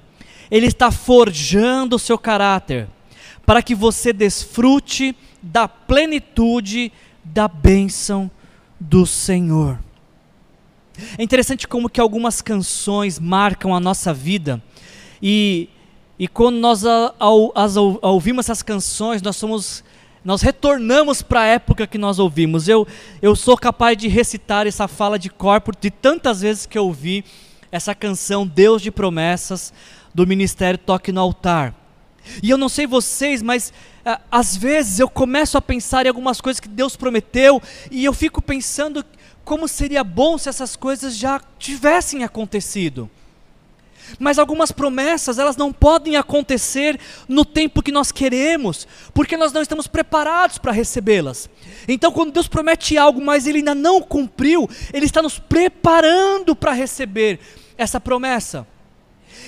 Ele está forjando o seu caráter para que você desfrute da plenitude da bênção do Senhor. É interessante como que algumas canções marcam a nossa vida e, e quando nós a, as, ouvimos essas canções, nós somos nós retornamos para a época que nós ouvimos. Eu, eu sou capaz de recitar essa fala de corpo de tantas vezes que eu ouvi essa canção Deus de Promessas do Ministério Toque no Altar. E eu não sei vocês, mas ah, às vezes eu começo a pensar em algumas coisas que Deus prometeu e eu fico pensando como seria bom se essas coisas já tivessem acontecido. Mas algumas promessas, elas não podem acontecer no tempo que nós queremos, porque nós não estamos preparados para recebê-las. Então, quando Deus promete algo, mas ele ainda não cumpriu, ele está nos preparando para receber essa promessa.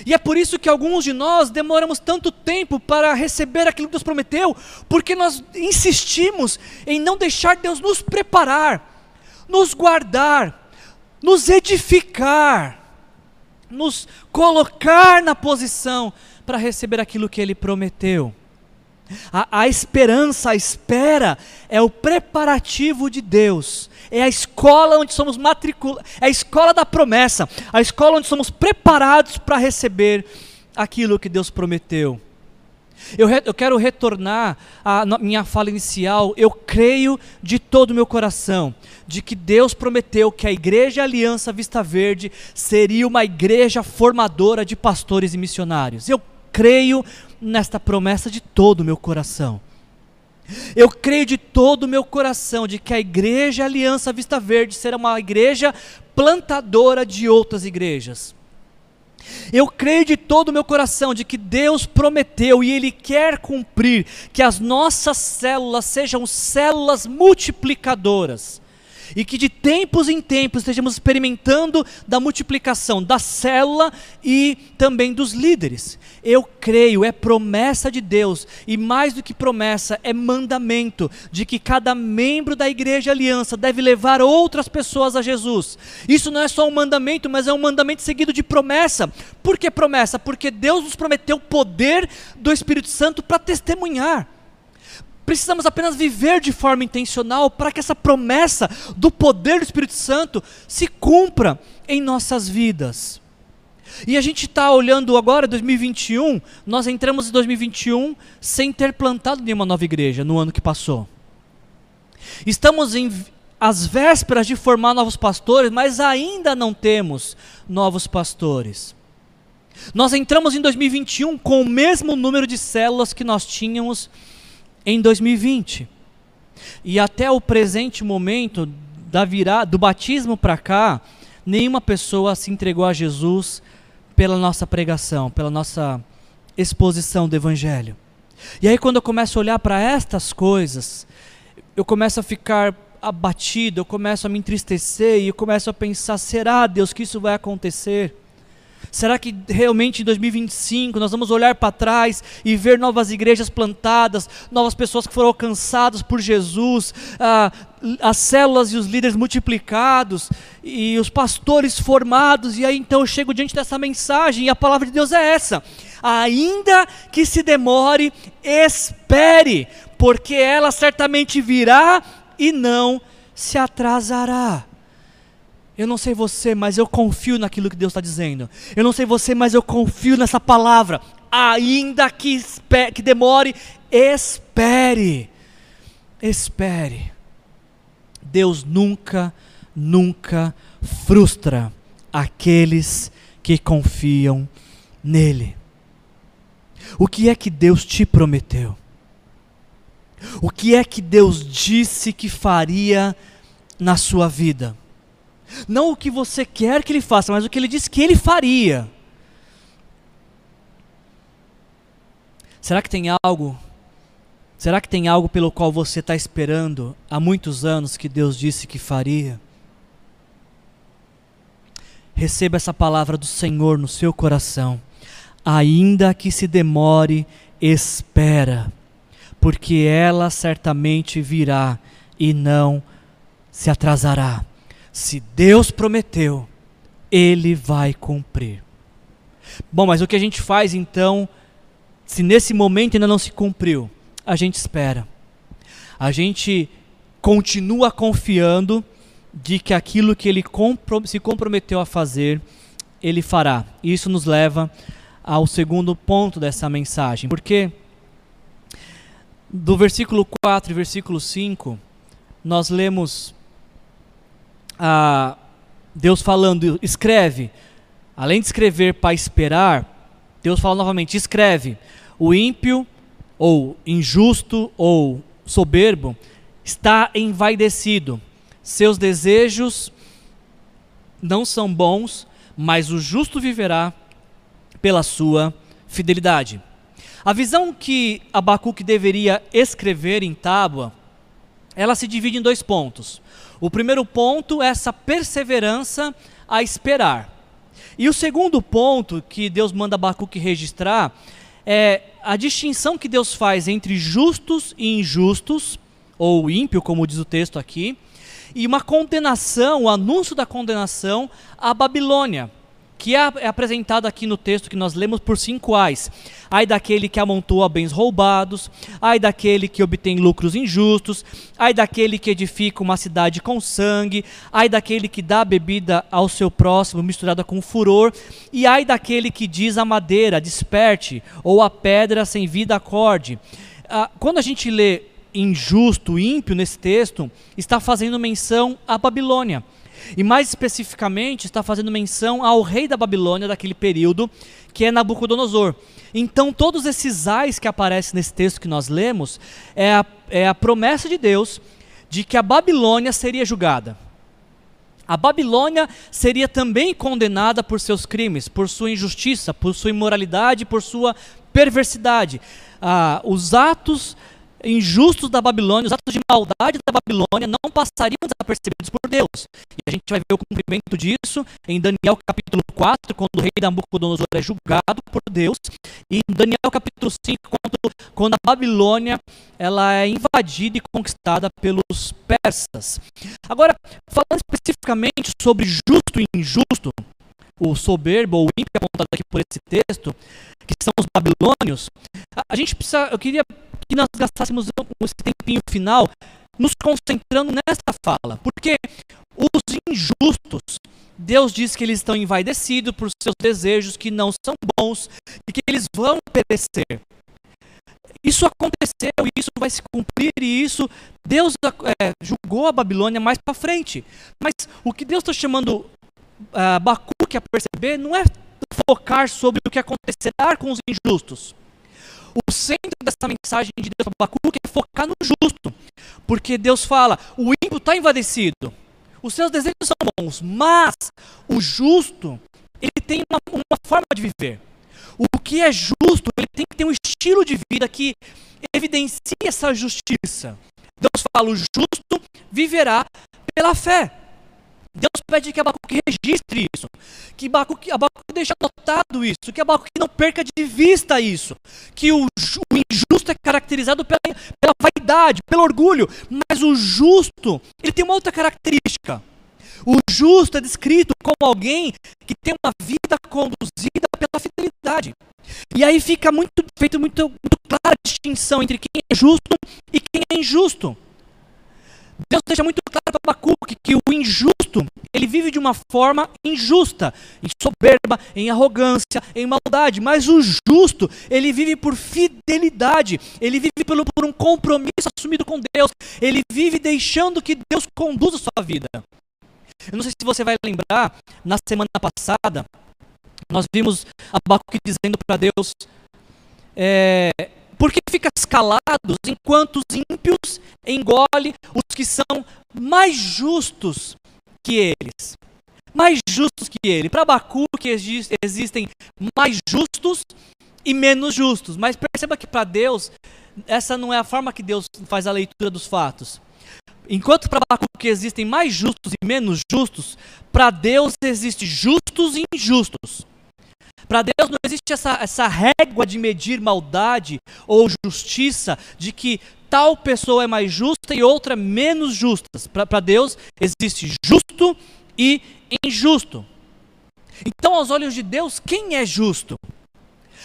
E é por isso que alguns de nós demoramos tanto tempo para receber aquilo que Deus prometeu, porque nós insistimos em não deixar Deus nos preparar, nos guardar, nos edificar nos colocar na posição para receber aquilo que Ele prometeu. A, a, esperança, a espera, é o preparativo de Deus, é a escola onde somos matriculados, é a escola da promessa, a escola onde somos preparados para receber aquilo que Deus prometeu. Eu, re, eu quero retornar à minha fala inicial. Eu creio de todo o meu coração de que Deus prometeu que a Igreja Aliança Vista Verde seria uma igreja formadora de pastores e missionários. Eu creio nesta promessa de todo o meu coração. Eu creio de todo o meu coração de que a Igreja Aliança Vista Verde será uma igreja plantadora de outras igrejas. Eu creio de todo o meu coração de que Deus prometeu e Ele quer cumprir que as nossas células sejam células multiplicadoras e que de tempos em tempos estejamos experimentando da multiplicação da célula e também dos líderes. Eu creio, é promessa de Deus, e mais do que promessa, é mandamento de que cada membro da igreja aliança deve levar outras pessoas a Jesus. Isso não é só um mandamento, mas é um mandamento seguido de promessa. Por que promessa? Porque Deus nos prometeu o poder do Espírito Santo para testemunhar. Precisamos apenas viver de forma intencional para que essa promessa do poder do Espírito Santo se cumpra em nossas vidas. E a gente está olhando agora 2021, nós entramos em 2021 sem ter plantado nenhuma nova igreja no ano que passou. Estamos em às vésperas de formar novos pastores, mas ainda não temos novos pastores. Nós entramos em 2021 com o mesmo número de células que nós tínhamos em 2020. E até o presente momento da virada, do batismo para cá, nenhuma pessoa se entregou a Jesus pela nossa pregação, pela nossa exposição do evangelho. E aí quando eu começo a olhar para estas coisas, eu começo a ficar abatido, eu começo a me entristecer e eu começo a pensar: será, Deus, que isso vai acontecer? Será que realmente em 2025 nós vamos olhar para trás e ver novas igrejas plantadas, novas pessoas que foram alcançadas por Jesus, ah, as células e os líderes multiplicados e os pastores formados? E aí então eu chego diante dessa mensagem e a palavra de Deus é essa: ainda que se demore, espere, porque ela certamente virá e não se atrasará. Eu não sei você, mas eu confio naquilo que Deus está dizendo. Eu não sei você, mas eu confio nessa palavra. Ainda que, espere, que demore, espere. Espere. Deus nunca, nunca frustra aqueles que confiam nele. O que é que Deus te prometeu? O que é que Deus disse que faria na sua vida? Não o que você quer que ele faça, mas o que ele disse que ele faria. Será que tem algo? Será que tem algo pelo qual você está esperando há muitos anos que Deus disse que faria? Receba essa palavra do Senhor no seu coração. Ainda que se demore, espera, porque ela certamente virá e não se atrasará. Se Deus prometeu, Ele vai cumprir. Bom, mas o que a gente faz então, se nesse momento ainda não se cumpriu? A gente espera. A gente continua confiando de que aquilo que ele se comprometeu a fazer, ele fará. Isso nos leva ao segundo ponto dessa mensagem. Porque do versículo 4 e versículo 5, nós lemos Deus falando, escreve. Além de escrever para esperar, Deus fala novamente: escreve. O ímpio, ou injusto, ou soberbo, está envaidecido. Seus desejos não são bons, mas o justo viverá pela sua fidelidade. A visão que Abacuque deveria escrever em tábua, ela se divide em dois pontos. O primeiro ponto é essa perseverança a esperar. E o segundo ponto que Deus manda Abacuque registrar é a distinção que Deus faz entre justos e injustos, ou ímpio, como diz o texto aqui, e uma condenação, o anúncio da condenação à Babilônia que é, é apresentado aqui no texto que nós lemos por cinco ais. Ai daquele que amontoa bens roubados, ai daquele que obtém lucros injustos, ai daquele que edifica uma cidade com sangue, ai daquele que dá bebida ao seu próximo misturada com furor, e ai daquele que diz a madeira, desperte, ou a pedra sem vida acorde. Ah, quando a gente lê injusto, ímpio nesse texto, está fazendo menção à Babilônia. E mais especificamente, está fazendo menção ao rei da Babilônia daquele período, que é Nabucodonosor. Então, todos esses ais que aparecem nesse texto que nós lemos, é a, é a promessa de Deus de que a Babilônia seria julgada. A Babilônia seria também condenada por seus crimes, por sua injustiça, por sua imoralidade, por sua perversidade. Ah, os atos injustos da Babilônia, os atos de maldade da Babilônia não passariam desapercebidos por Deus. E a gente vai ver o cumprimento disso em Daniel capítulo 4, quando o rei Nabucodonosor é julgado por Deus, e em Daniel capítulo 5, quando, quando a Babilônia ela é invadida e conquistada pelos persas. Agora, falando especificamente sobre justo e injusto, o soberbo ou ímpio apontado aqui por esse texto, que são os babilônios, a, gente precisa, eu queria que nós gastássemos esse tempinho final nos concentrando nesta fala. Porque os injustos, Deus diz que eles estão envaidecidos por seus desejos que não são bons e que eles vão perecer. Isso aconteceu, isso vai se cumprir e isso Deus é, julgou a Babilônia mais para frente. Mas o que Deus está chamando uh, a perceber não é focar sobre o que acontecerá com os injustos. O centro dessa mensagem de Deus para Abacuque é focar no justo. Porque Deus fala: o ímpio está invadecido, os seus desejos são bons, mas o justo, ele tem uma, uma forma de viver. O que é justo, ele tem que ter um estilo de vida que evidencie essa justiça. Deus fala: o justo viverá pela fé. Deus pede que Abacuque registre isso, que Abacuque, Abacuque deixe anotado isso, que Abacuque não perca de vista isso, que o, o injusto é caracterizado pela, pela vaidade, pelo orgulho, mas o justo, ele tem uma outra característica. O justo é descrito como alguém que tem uma vida conduzida pela fidelidade. E aí fica muito feito muito, muito clara a distinção entre quem é justo e quem é injusto. Deus deixa muito claro para Abacuque que o injusto, ele vive de uma forma injusta, em soberba, em arrogância, em maldade, mas o justo, ele vive por fidelidade, ele vive por, por um compromisso assumido com Deus, ele vive deixando que Deus conduza a sua vida. Eu não sei se você vai lembrar, na semana passada, nós vimos Abacuque dizendo para Deus, é, porque fica calados enquanto os ímpios engole os que são mais justos que eles. Mais justos que ele. Para Abacuque existem mais justos e menos justos. Mas perceba que para Deus, essa não é a forma que Deus faz a leitura dos fatos. Enquanto para Abacuque existem mais justos e menos justos, para Deus existem justos e injustos. Para Deus não existe essa, essa régua de medir maldade ou justiça, de que tal pessoa é mais justa e outra menos justa. Para Deus existe justo e injusto. Então, aos olhos de Deus, quem é justo?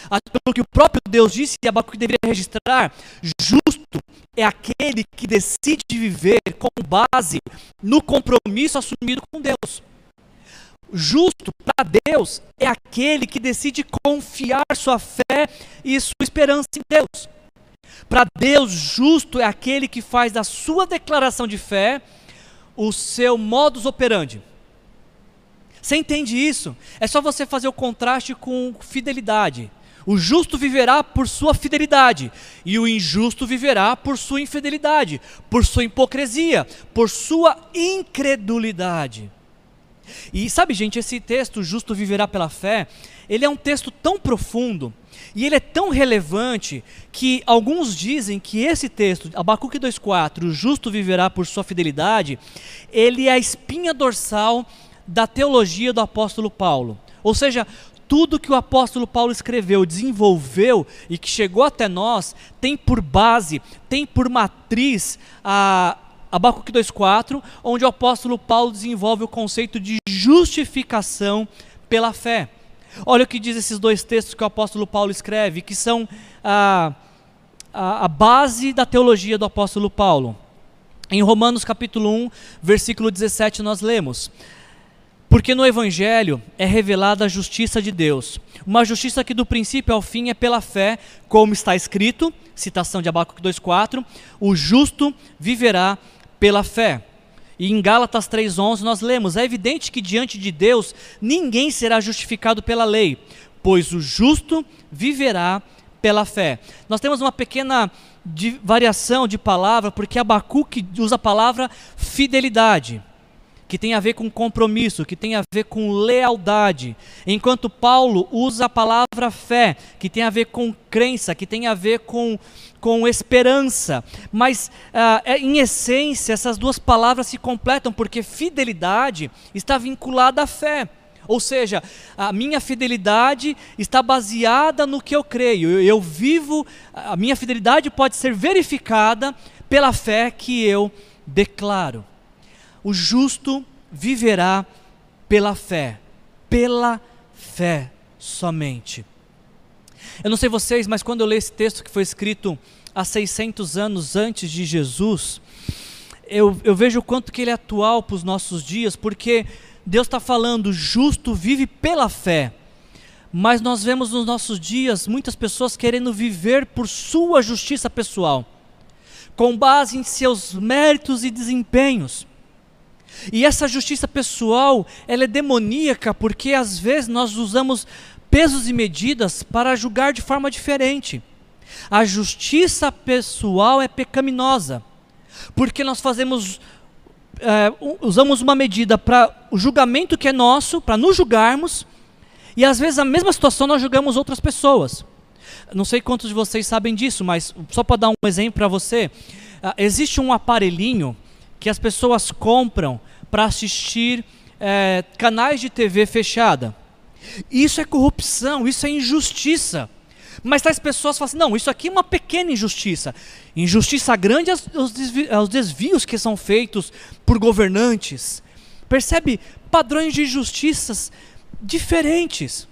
Pelo que o próprio Deus disse e Abacuque deveria registrar, justo é aquele que decide viver com base no compromisso assumido com Deus. Justo para Deus é aquele que decide confiar sua fé e sua esperança em Deus. Para Deus, justo é aquele que faz da sua declaração de fé o seu modus operandi. Você entende isso? É só você fazer o contraste com fidelidade. O justo viverá por sua fidelidade, e o injusto viverá por sua infidelidade, por sua hipocrisia, por sua incredulidade. E sabe, gente, esse texto, justo viverá pela fé, ele é um texto tão profundo e ele é tão relevante que alguns dizem que esse texto, Abacuque 2,4, o justo viverá por sua fidelidade, ele é a espinha dorsal da teologia do apóstolo Paulo. Ou seja, tudo que o apóstolo Paulo escreveu, desenvolveu e que chegou até nós, tem por base, tem por matriz a Abacuque 2,4, onde o apóstolo Paulo desenvolve o conceito de justificação pela fé. Olha o que diz esses dois textos que o apóstolo Paulo escreve, que são a, a, a base da teologia do apóstolo Paulo. Em Romanos capítulo 1, versículo 17, nós lemos: Porque no Evangelho é revelada a justiça de Deus, uma justiça que do princípio ao fim é pela fé, como está escrito, citação de Abacuque 2,4: O justo viverá pela fé. E em Gálatas 3:11 nós lemos: É evidente que diante de Deus ninguém será justificado pela lei, pois o justo viverá pela fé. Nós temos uma pequena variação de palavra, porque Abacuque usa a palavra fidelidade que tem a ver com compromisso, que tem a ver com lealdade, enquanto Paulo usa a palavra fé, que tem a ver com crença, que tem a ver com, com esperança. Mas, uh, em essência, essas duas palavras se completam, porque fidelidade está vinculada à fé. Ou seja, a minha fidelidade está baseada no que eu creio. Eu, eu, vivo, a minha fidelidade pode ser verificada pela fé que eu declaro o justo viverá pela fé, pela fé somente. Eu não sei vocês, mas quando eu leio esse texto que foi escrito há 600 anos antes de Jesus, eu, eu vejo o quanto que ele é atual para os nossos dias, porque Deus está falando, justo vive pela fé. Mas nós vemos nos nossos dias muitas pessoas querendo viver por sua justiça pessoal, com base em seus méritos e desempenhos. E essa justiça pessoal, ela é demoníaca porque às vezes nós usamos pesos e medidas para julgar de forma diferente. A justiça pessoal é pecaminosa, porque nós fazemos, é, usamos uma medida para o julgamento que é nosso, para nos julgarmos, e às vezes a mesma situação nós julgamos outras pessoas. Não sei quantos de vocês sabem disso, mas só para dar um exemplo para você, uh, existe um aparelhinho que as pessoas compram para assistir é, canais de TV fechada. Isso é corrupção, isso é injustiça. Mas tais pessoas falam assim: não, isso aqui é uma pequena injustiça. Injustiça grande é os, desvios, é os desvios que são feitos por governantes. Percebe padrões de injustiças diferentes.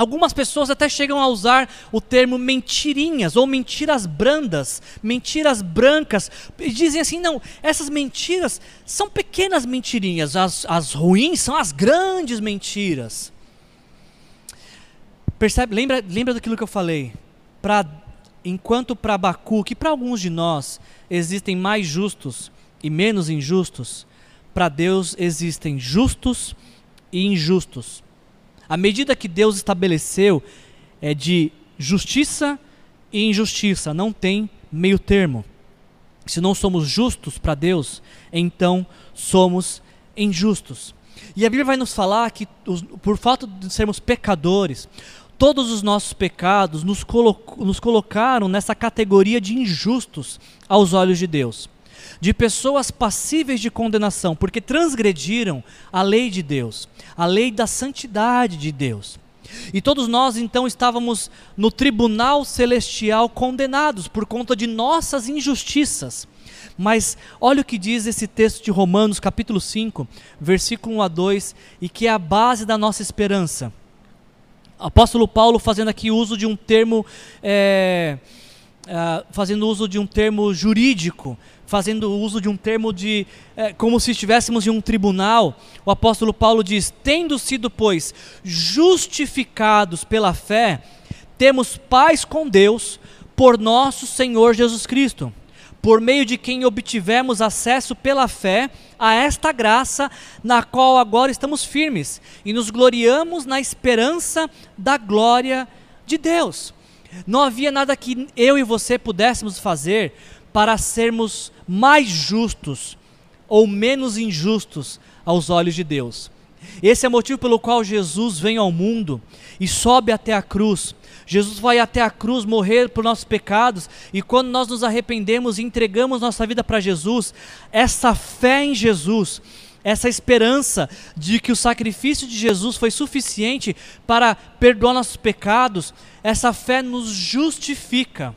Algumas pessoas até chegam a usar o termo mentirinhas ou mentiras brandas, mentiras brancas, e dizem assim: não, essas mentiras são pequenas mentirinhas, as, as ruins são as grandes mentiras. Percebe? Lembra, lembra daquilo que eu falei? Pra, enquanto para Bacu, que para alguns de nós existem mais justos e menos injustos, para Deus existem justos e injustos. A medida que Deus estabeleceu é de justiça e injustiça, não tem meio termo. Se não somos justos para Deus, então somos injustos. E a Bíblia vai nos falar que, por falta de sermos pecadores, todos os nossos pecados nos, colo nos colocaram nessa categoria de injustos aos olhos de Deus de pessoas passíveis de condenação, porque transgrediram a lei de Deus, a lei da santidade de Deus. E todos nós então estávamos no tribunal celestial condenados por conta de nossas injustiças. Mas olha o que diz esse texto de Romanos, capítulo 5, versículo 1 a 2, e que é a base da nossa esperança. Apóstolo Paulo fazendo aqui uso de um termo, é, fazendo uso de um termo jurídico, fazendo uso de um termo de é, como se estivéssemos em um tribunal, o apóstolo Paulo diz: tendo sido, pois, justificados pela fé, temos paz com Deus por nosso Senhor Jesus Cristo, por meio de quem obtivemos acesso pela fé a esta graça na qual agora estamos firmes e nos gloriamos na esperança da glória de Deus. Não havia nada que eu e você pudéssemos fazer para sermos mais justos ou menos injustos aos olhos de Deus. Esse é o motivo pelo qual Jesus vem ao mundo e sobe até a cruz. Jesus vai até a cruz morrer por nossos pecados, e quando nós nos arrependemos e entregamos nossa vida para Jesus, essa fé em Jesus, essa esperança de que o sacrifício de Jesus foi suficiente para perdoar nossos pecados, essa fé nos justifica.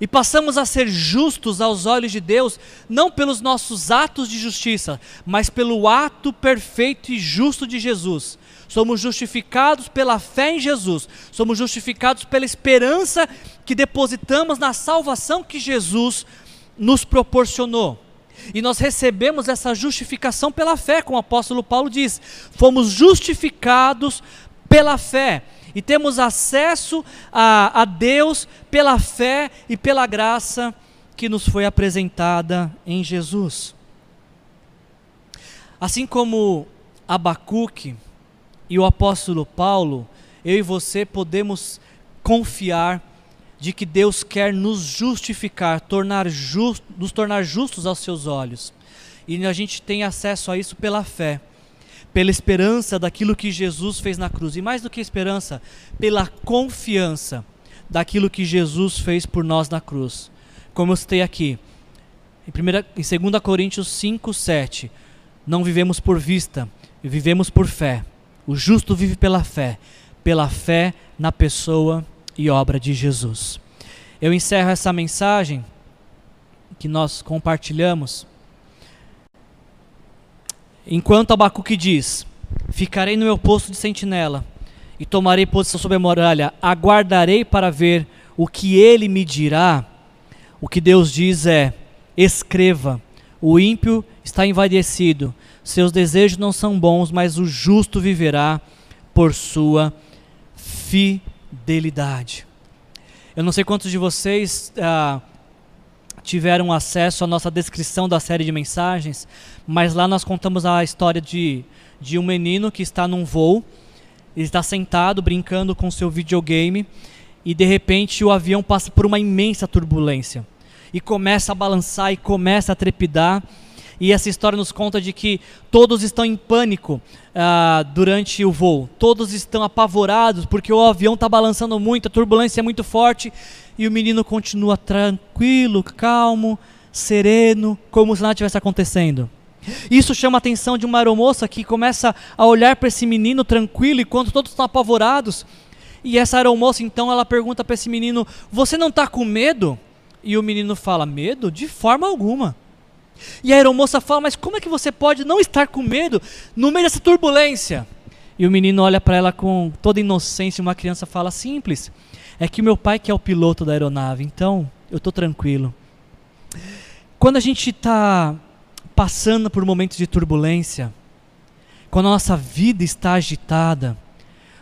E passamos a ser justos aos olhos de Deus, não pelos nossos atos de justiça, mas pelo ato perfeito e justo de Jesus. Somos justificados pela fé em Jesus, somos justificados pela esperança que depositamos na salvação que Jesus nos proporcionou. E nós recebemos essa justificação pela fé, como o apóstolo Paulo diz. Fomos justificados pela fé e temos acesso a, a Deus pela fé e pela graça que nos foi apresentada em Jesus. Assim como Abacuque e o apóstolo Paulo, eu e você podemos confiar de que Deus quer nos justificar, tornar just, nos tornar justos aos seus olhos. E a gente tem acesso a isso pela fé pela esperança daquilo que Jesus fez na cruz. E mais do que esperança, pela confiança daquilo que Jesus fez por nós na cruz. Como eu citei aqui, em, primeira, em 2 Coríntios 5, 7, não vivemos por vista, vivemos por fé. O justo vive pela fé, pela fé na pessoa e obra de Jesus. Eu encerro essa mensagem que nós compartilhamos Enquanto Abacuque diz: Ficarei no meu posto de sentinela e tomarei posição sobre a muralha, aguardarei para ver o que ele me dirá. O que Deus diz é: escreva, o ímpio está envaidecido, seus desejos não são bons, mas o justo viverá por sua fidelidade. Eu não sei quantos de vocês ah, tiveram acesso à nossa descrição da série de mensagens, mas lá nós contamos a história de, de um menino que está num voo, ele está sentado brincando com seu videogame e de repente o avião passa por uma imensa turbulência e começa a balançar e começa a trepidar. E essa história nos conta de que todos estão em pânico uh, durante o voo, todos estão apavorados porque o avião está balançando muito, a turbulência é muito forte e o menino continua tranquilo, calmo, sereno, como se nada tivesse acontecendo. Isso chama a atenção de uma aeromoça que começa a olhar para esse menino tranquilo enquanto todos estão apavorados. E essa aeromoça então ela pergunta para esse menino: "Você não está com medo?" E o menino fala: "Medo? De forma alguma." E a aeromoça fala: "Mas como é que você pode não estar com medo no meio dessa turbulência?" E o menino olha para ela com toda inocência, uma criança fala: "Simples. É que meu pai que é o piloto da aeronave, então eu estou tranquilo. Quando a gente está passando por momentos de turbulência, quando a nossa vida está agitada,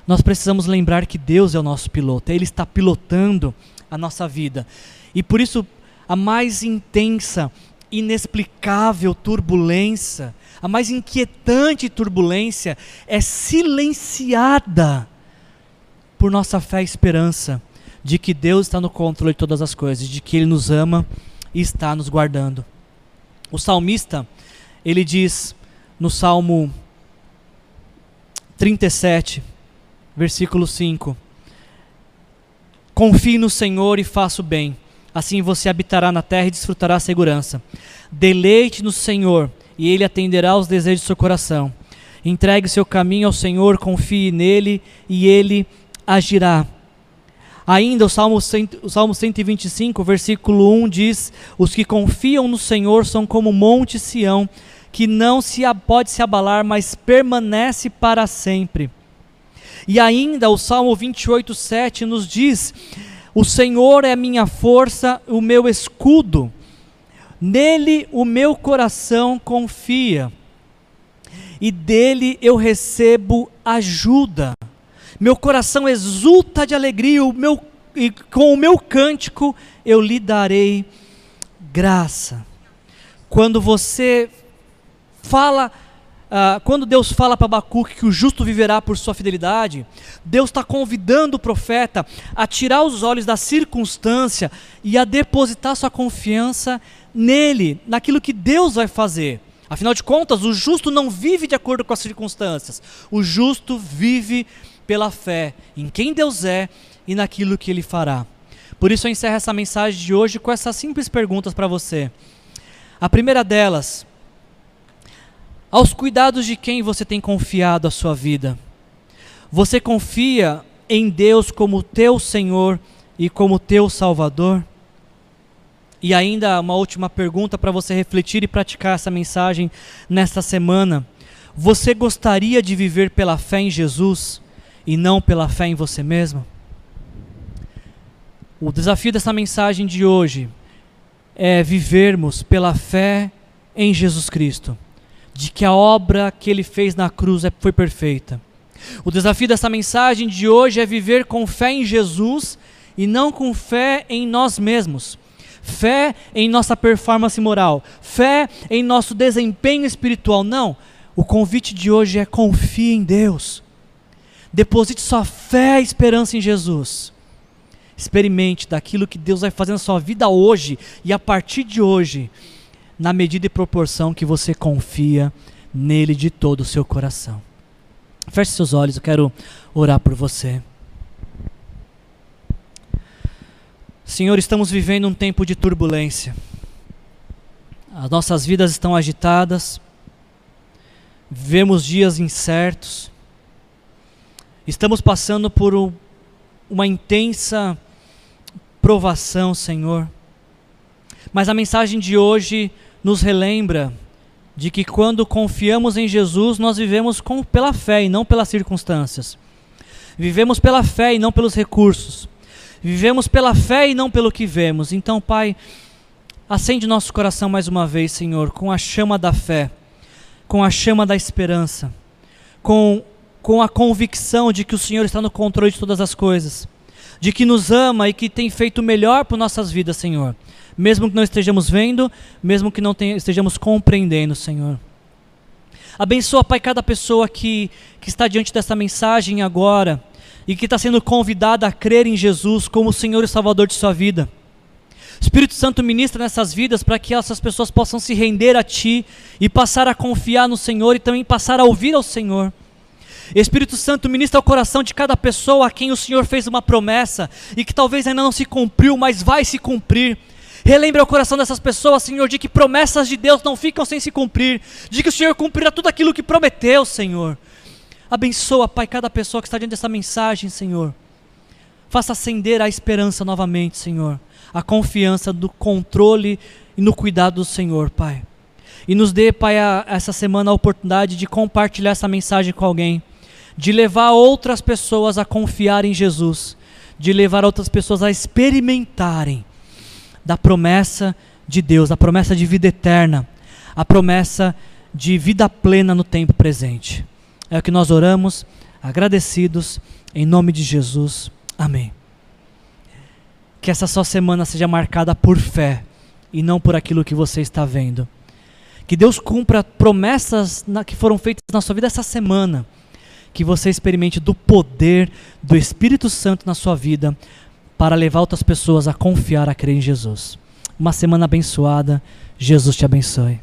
nós precisamos lembrar que Deus é o nosso piloto, Ele está pilotando a nossa vida. E por isso, a mais intensa, inexplicável turbulência, a mais inquietante turbulência é silenciada por nossa fé e esperança de que Deus está no controle de todas as coisas, de que Ele nos ama e está nos guardando. O salmista, ele diz no Salmo 37, versículo 5: Confie no Senhor e faça o bem, assim você habitará na terra e desfrutará a segurança. Deleite no Senhor e Ele atenderá aos desejos do seu coração. Entregue seu caminho ao Senhor, confie nele e Ele agirá. Ainda o Salmo, o Salmo 125, versículo 1 diz: Os que confiam no Senhor são como o monte Sião, que não se pode se abalar, mas permanece para sempre. E ainda o Salmo 28, 7 nos diz: O Senhor é minha força, o meu escudo, nele o meu coração confia, e dele eu recebo ajuda. Meu coração exulta de alegria, o meu, e com o meu cântico eu lhe darei graça. Quando você fala, uh, quando Deus fala para Abacuque que o justo viverá por sua fidelidade, Deus está convidando o profeta a tirar os olhos da circunstância e a depositar sua confiança nele, naquilo que Deus vai fazer. Afinal de contas, o justo não vive de acordo com as circunstâncias. O justo vive pela fé em quem Deus é e naquilo que ele fará. Por isso eu encerro essa mensagem de hoje com essas simples perguntas para você. A primeira delas, aos cuidados de quem você tem confiado a sua vida? Você confia em Deus como teu Senhor e como teu Salvador? E ainda uma última pergunta para você refletir e praticar essa mensagem nesta semana. Você gostaria de viver pela fé em Jesus e não pela fé em você mesmo? O desafio dessa mensagem de hoje é vivermos pela fé em Jesus Cristo, de que a obra que ele fez na cruz é, foi perfeita. O desafio dessa mensagem de hoje é viver com fé em Jesus e não com fé em nós mesmos fé em nossa performance moral, fé em nosso desempenho espiritual. Não. O convite de hoje é confie em Deus. Deposite sua fé e esperança em Jesus. Experimente daquilo que Deus vai fazer na sua vida hoje e a partir de hoje, na medida e proporção que você confia nele de todo o seu coração. Feche seus olhos, eu quero orar por você. Senhor, estamos vivendo um tempo de turbulência. As nossas vidas estão agitadas, vivemos dias incertos, estamos passando por um, uma intensa provação, Senhor. Mas a mensagem de hoje nos relembra de que quando confiamos em Jesus, nós vivemos com, pela fé e não pelas circunstâncias. Vivemos pela fé e não pelos recursos. Vivemos pela fé e não pelo que vemos. Então, Pai, acende nosso coração mais uma vez, Senhor, com a chama da fé, com a chama da esperança, com, com a convicção de que o Senhor está no controle de todas as coisas, de que nos ama e que tem feito o melhor por nossas vidas, Senhor. Mesmo que não estejamos vendo, mesmo que não estejamos compreendendo, Senhor. Abençoa, Pai, cada pessoa que, que está diante dessa mensagem agora e que está sendo convidada a crer em Jesus como o Senhor e Salvador de sua vida. Espírito Santo ministra nessas vidas para que essas pessoas possam se render a Ti e passar a confiar no Senhor e também passar a ouvir ao Senhor. Espírito Santo ministra ao coração de cada pessoa a quem o Senhor fez uma promessa e que talvez ainda não se cumpriu, mas vai se cumprir. Relembre ao coração dessas pessoas, Senhor, de que promessas de Deus não ficam sem se cumprir, de que o Senhor cumprirá tudo aquilo que prometeu, Senhor. Abençoa, Pai, cada pessoa que está diante dessa mensagem, Senhor. Faça acender a esperança novamente, Senhor. A confiança do controle e no cuidado do Senhor, Pai. E nos dê, Pai, a, essa semana a oportunidade de compartilhar essa mensagem com alguém, de levar outras pessoas a confiar em Jesus, de levar outras pessoas a experimentarem da promessa de Deus, a promessa de vida eterna, a promessa de vida plena no tempo presente. É o que nós oramos, agradecidos, em nome de Jesus. Amém. Que essa sua semana seja marcada por fé e não por aquilo que você está vendo. Que Deus cumpra promessas na, que foram feitas na sua vida essa semana. Que você experimente do poder do Espírito Santo na sua vida para levar outras pessoas a confiar, a crer em Jesus. Uma semana abençoada. Jesus te abençoe.